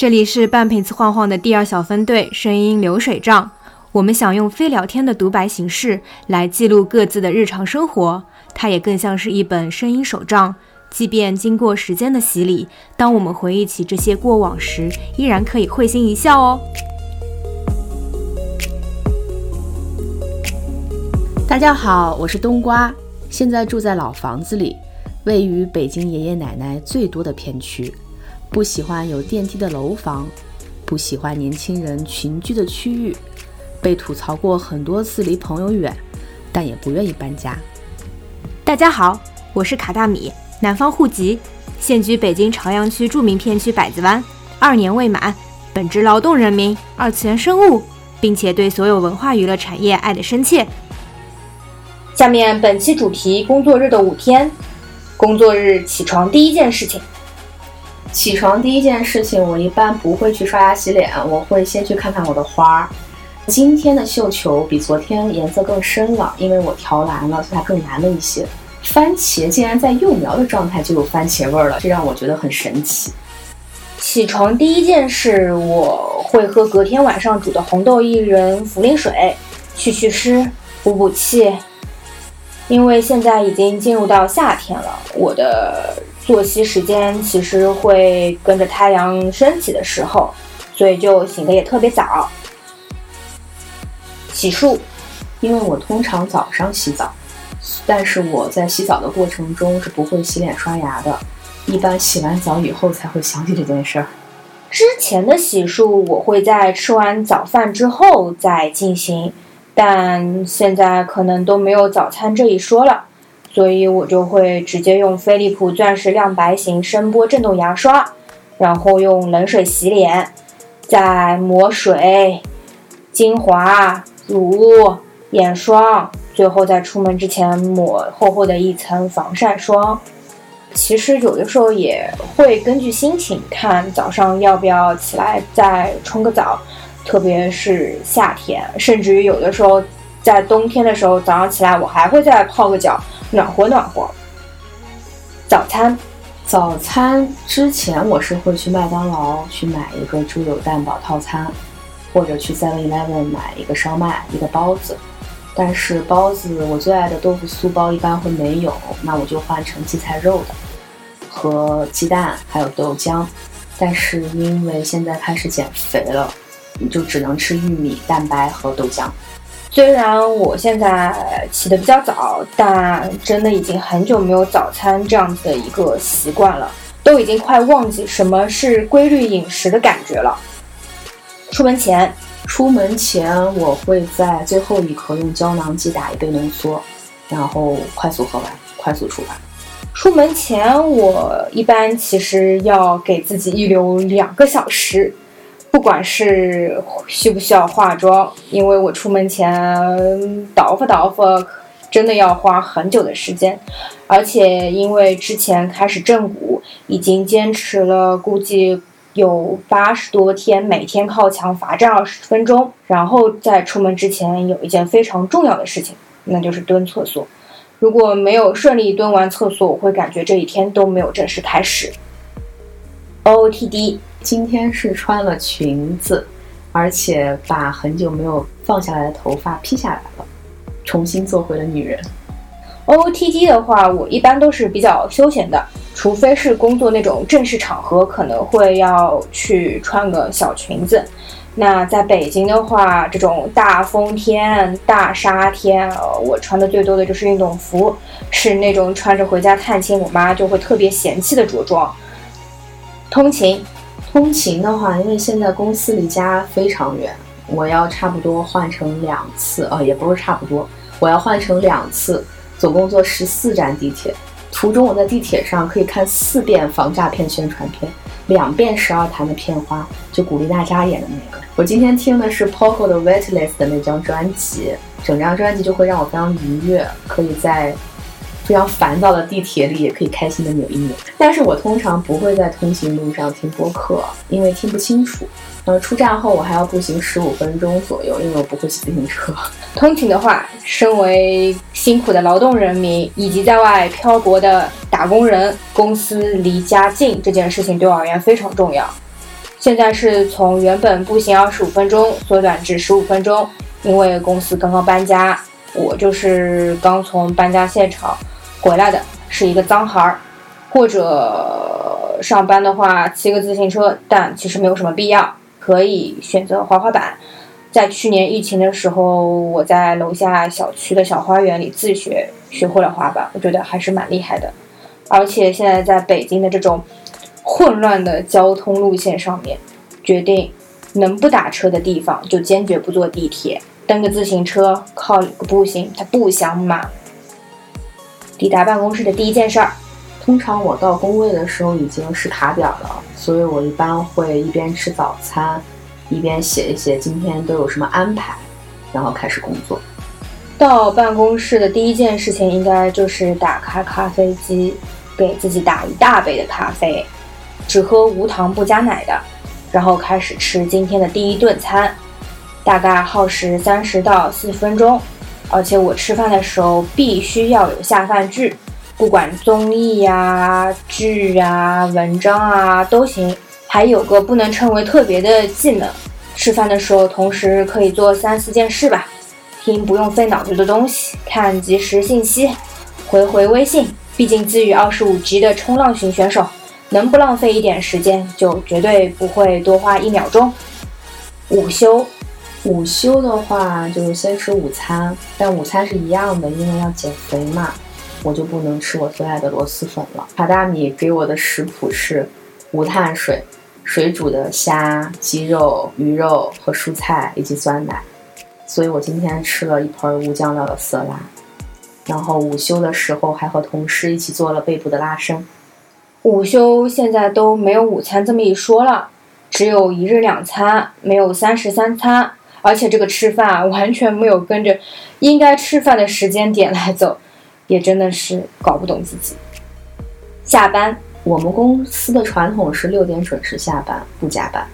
这里是半瓶子晃晃的第二小分队声音流水账。我们想用非聊天的独白形式来记录各自的日常生活，它也更像是一本声音手账。即便经过时间的洗礼，当我们回忆起这些过往时，依然可以会心一笑哦。大家好，我是冬瓜，现在住在老房子里，位于北京爷爷奶奶最多的片区，不喜欢有电梯的楼房，不喜欢年轻人群居的区域，被吐槽过很多次离朋友远，但也不愿意搬家。大家好，我是卡大米。南方户籍，现居北京朝阳区著名片区百子湾，二年未满，本职劳动人民，二次元生物，并且对所有文化娱乐产业爱得深切。下面本期主题：工作日的五天。工作日起床第一件事情，起床第一件事情，我一般不会去刷牙洗脸，我会先去看看我的花儿。今天的绣球比昨天颜色更深了，因为我调蓝了，所以它更蓝了一些。番茄竟然在幼苗的状态就有番茄味儿了，这让我觉得很神奇。起床第一件事，我会喝隔天晚上煮的红豆薏仁茯苓水，祛祛湿，补补气。因为现在已经进入到夏天了，我的作息时间其实会跟着太阳升起的时候，所以就醒得也特别早。洗漱，因为我通常早上洗澡。但是我在洗澡的过程中是不会洗脸刷牙的，一般洗完澡以后才会想起这件事儿。之前的洗漱我会在吃完早饭之后再进行，但现在可能都没有早餐这一说了，所以我就会直接用飞利浦钻石亮白型声波震动牙刷，然后用冷水洗脸，再抹水、精华、乳、眼霜。最后在出门之前抹厚厚的一层防晒霜。其实有的时候也会根据心情看早上要不要起来再冲个澡，特别是夏天，甚至于有的时候在冬天的时候早上起来我还会再泡个脚，暖和暖和。早餐，早餐之前我是会去麦当劳去买一个猪柳蛋堡套餐，或者去 Seven Eleven 买一个烧麦一个包子。但是包子，我最爱的豆腐酥包一般会没有，那我就换成荠菜肉的，和鸡蛋还有豆浆。但是因为现在开始减肥了，你就只能吃玉米、蛋白和豆浆。虽然我现在起得比较早，但真的已经很久没有早餐这样子的一个习惯了，都已经快忘记什么是规律饮食的感觉了。出门前。出门前，我会在最后一刻用胶囊机打一杯浓缩，然后快速喝完，快速出发。出门前，我一般其实要给自己预留两个小时，不管是需不需要化妆，因为我出门前倒发倒发，真的要花很久的时间。而且因为之前开始正骨，已经坚持了估计。有八十多天，每天靠墙罚站二十分钟，然后在出门之前有一件非常重要的事情，那就是蹲厕所。如果没有顺利蹲完厕所，我会感觉这一天都没有正式开始。O O T D，今天是穿了裙子，而且把很久没有放下来的头发披下来了，重新做回了女人。O O T D 的话，我一般都是比较休闲的。除非是工作那种正式场合，可能会要去穿个小裙子。那在北京的话，这种大风天、大沙天，我穿的最多的就是运动服，是那种穿着回家探亲，我妈就会特别嫌弃的着装。通勤，通勤的话，因为现在公司离家非常远，我要差不多换成两次，呃，也不是差不多，我要换成两次，总共坐十四站地铁。途中，我在地铁上可以看四遍防诈骗宣传片，两遍十二潭的片花，就鼓励大家演的那个。我今天听的是 Poco 的 Weightless 的那张专辑，整张专辑就会让我非常愉悦，可以在。非常烦躁的地铁里也可以开心的扭一扭，但是我通常不会在通行路上听播客，因为听不清楚。呃，出站后我还要步行十五分钟左右，因为我不会骑自行车。通勤的话，身为辛苦的劳动人民以及在外漂泊的打工人，公司离家近这件事情对我而言非常重要。现在是从原本步行二十五分钟缩短至十五分钟，因为公司刚刚搬家，我就是刚从搬家现场回来的，是一个脏孩儿。或者上班的话骑个自行车，但其实没有什么必要，可以选择滑滑板。在去年疫情的时候，我在楼下小区的小花园里自学学会了滑板，我觉得还是蛮厉害的。而且现在在北京的这种混乱的交通路线上面，决定能不打车的地方就坚决不坐地铁，蹬个自行车，靠步行，它不香吗？抵达办公室的第一件事儿。通常我到工位的时候已经是卡点了，所以我一般会一边吃早餐，一边写一写今天都有什么安排，然后开始工作。到办公室的第一件事情应该就是打开咖啡机，给自己打一大杯的咖啡，只喝无糖不加奶的，然后开始吃今天的第一顿餐，大概耗时三十到四十分钟，而且我吃饭的时候必须要有下饭剧。不管综艺呀、剧啊、文章啊都行，还有个不能称为特别的技能，吃饭的时候同时可以做三四件事吧：听不用费脑子的东西，看即时信息，回回微信。毕竟自语二十五级的冲浪型选手，能不浪费一点时间，就绝对不会多花一秒钟。午休，午休的话就是先吃午餐，但午餐是一样的，因为要减肥嘛。我就不能吃我最爱的螺蛳粉了。卡大米给我的食谱是无碳水、水煮的虾、鸡肉、鱼肉和蔬菜以及酸奶，所以我今天吃了一盆无酱料的色拉。然后午休的时候还和同事一起做了背部的拉伸。午休现在都没有午餐这么一说了，只有一日两餐，没有三食三餐，而且这个吃饭啊完全没有跟着应该吃饭的时间点来走。也真的是搞不懂自己。下班，我们公司的传统是六点准时下班，不加班。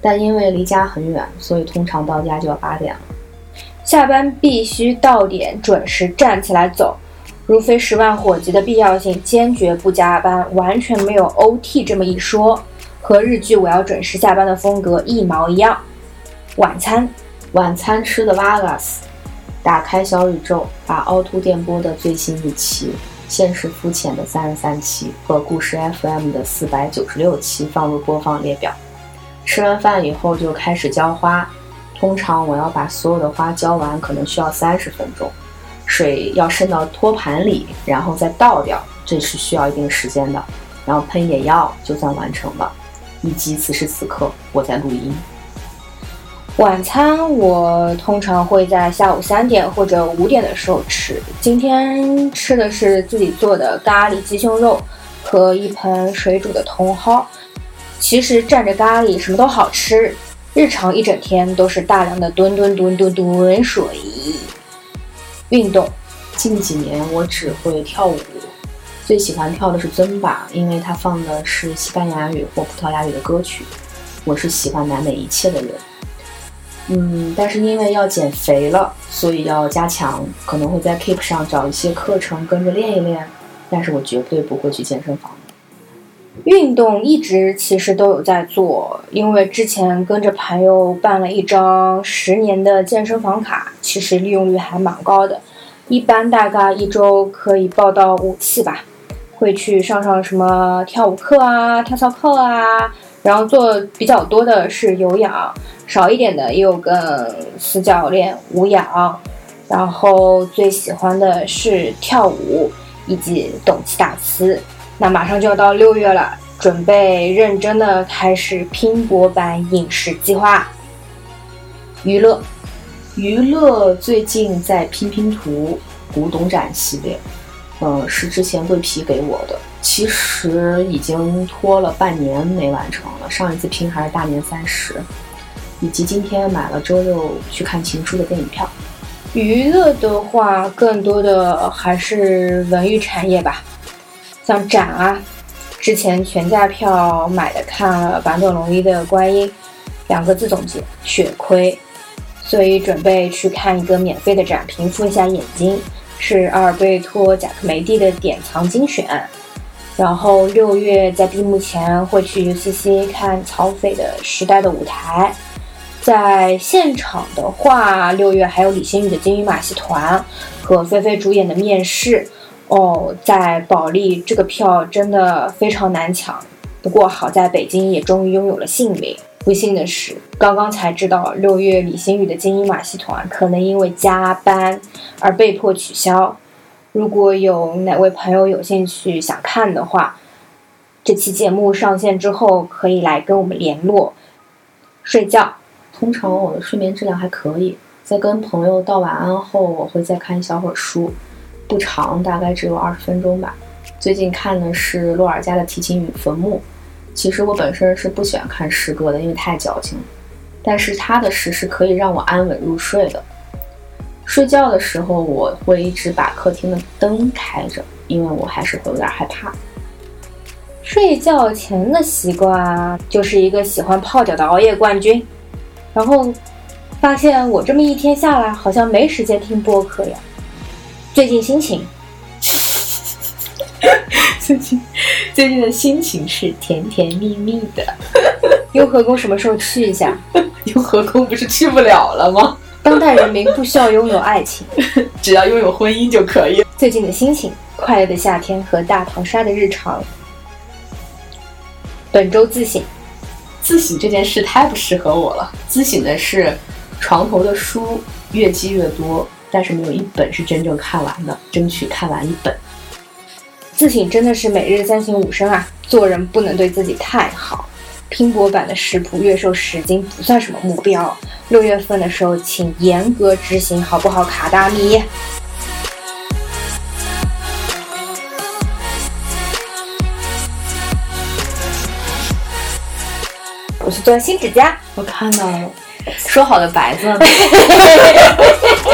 但因为离家很远，所以通常到家就要八点了。下班必须到点，准时站起来走。如非十万火急的必要性，坚决不加班，完全没有 OT 这么一说。和日剧我要准时下班的风格一毛一样。晚餐，晚餐吃的 Vagas。打开小宇宙，把凹凸电波的最新一期、现实肤浅的三十三期和故事 FM 的四百九十六期放入播放列表。吃完饭以后就开始浇花，通常我要把所有的花浇完，可能需要三十分钟。水要渗到托盘里，然后再倒掉，这是需要一定时间的。然后喷眼药就算完成了。以及此时此刻我在录音。晚餐我通常会在下午三点或者五点的时候吃。今天吃的是自己做的咖喱鸡胸肉和一盆水煮的茼蒿。其实蘸着咖喱什么都好吃。日常一整天都是大量的吨吨吨吨吨水。运动，近几年我只会跳舞，最喜欢跳的是尊巴，因为它放的是西班牙语或葡萄牙语的歌曲。我是喜欢南美一切的人。嗯，但是因为要减肥了，所以要加强，可能会在 Keep 上找一些课程跟着练一练。但是我绝对不会去健身房。运动一直其实都有在做，因为之前跟着朋友办了一张十年的健身房卡，其实利用率还蛮高的，一般大概一周可以报到五次吧。会去上上什么跳舞课啊、跳操课啊。然后做比较多的是有氧，少一点的也有跟私教练无氧。然后最喜欢的是跳舞以及懂气大词。那马上就要到六月了，准备认真的开始拼搏版饮食计划。娱乐，娱乐最近在拼拼图古董展系列，嗯，是之前桂皮给我的。其实已经拖了半年没完成了，上一次拼还是大年三十，以及今天买了周六去看《情书》的电影票。娱乐的话，更多的还是文娱产业吧，像展啊，之前全价票买的看了坂本龙一的《观音》，两个字总结：血亏。所以准备去看一个免费的展，平复一下眼睛，是阿尔贝托·贾克梅蒂的典藏精选。然后六月在闭幕前会去 UCC 看曹斐的《时代》的舞台。在现场的话，六月还有李星宇的《金鱼马戏团》和菲菲主演的《面试》。哦，在保利这个票真的非常难抢，不过好在北京也终于拥有了姓名。不幸的是，刚刚才知道六月李星宇的《金鹰马戏团》可能因为加班而被迫取消。如果有哪位朋友有兴趣想看的话，这期节目上线之后可以来跟我们联络。睡觉，通常我的睡眠质量还可以，在跟朋友道晚安后，我会再看一小会儿书。不长，大概只有二十分钟吧。最近看的是洛尔加的《提琴与坟墓》。其实我本身是不喜欢看诗歌的，因为太矫情。但是他的诗是可以让我安稳入睡的。睡觉的时候，我会一直把客厅的灯开着，因为我还是会有点害怕。睡觉前的习惯就是一个喜欢泡脚的熬夜冠军。然后发现我这么一天下来，好像没时间听播客呀。最近心情，最近最近的心情是甜甜蜜蜜的。雍和宫什么时候去一下？雍和宫不是去不了了吗？当代人民不需要拥有爱情，只要拥有婚姻就可以。最近的心情，快乐的夏天和大逃杀的日常。本周自省，自省这件事太不适合我了。自省的是床头的书越积越多。但是没有一本是真正看完的，争取看完一本。自省真的是每日三省吾身啊！做人不能对自己太好。拼搏版的食谱月瘦十斤不算什么目标，六月份的时候请严格执行，好不好？卡大米。我去做新指甲，我看到了，说好的白色呢？